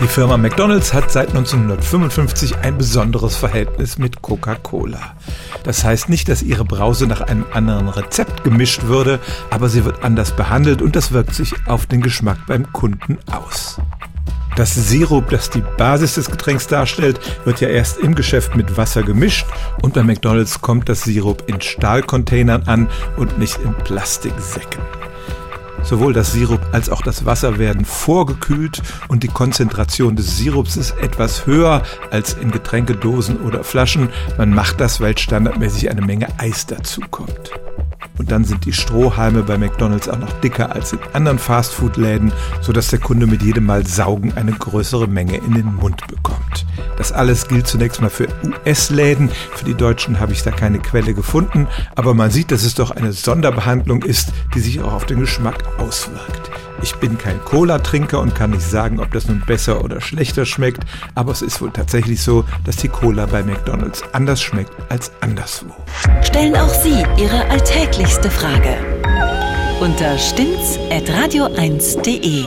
Die Firma McDonald's hat seit 1955 ein besonderes Verhältnis mit Coca-Cola. Das heißt nicht, dass ihre Brause nach einem anderen Rezept gemischt würde, aber sie wird anders behandelt und das wirkt sich auf den Geschmack beim Kunden aus. Das Sirup, das die Basis des Getränks darstellt, wird ja erst im Geschäft mit Wasser gemischt und bei McDonald's kommt das Sirup in Stahlcontainern an und nicht in Plastiksäcken. Sowohl das Sirup als auch das Wasser werden vorgekühlt und die Konzentration des Sirups ist etwas höher als in Getränkedosen oder Flaschen. Man macht das, weil standardmäßig eine Menge Eis dazukommt. Und dann sind die Strohhalme bei McDonald's auch noch dicker als in anderen Fastfood-Läden, sodass der Kunde mit jedem Mal Saugen eine größere Menge in den Mund bekommt. Das alles gilt zunächst mal für US-Läden. Für die Deutschen habe ich da keine Quelle gefunden, aber man sieht, dass es doch eine Sonderbehandlung ist, die sich auch auf den Geschmack auswirkt. Ich bin kein Cola-Trinker und kann nicht sagen, ob das nun besser oder schlechter schmeckt, aber es ist wohl tatsächlich so, dass die Cola bei McDonald's anders schmeckt als anderswo. Stellen auch Sie Ihre alltäglichste Frage unter stimmtz.radio1.de.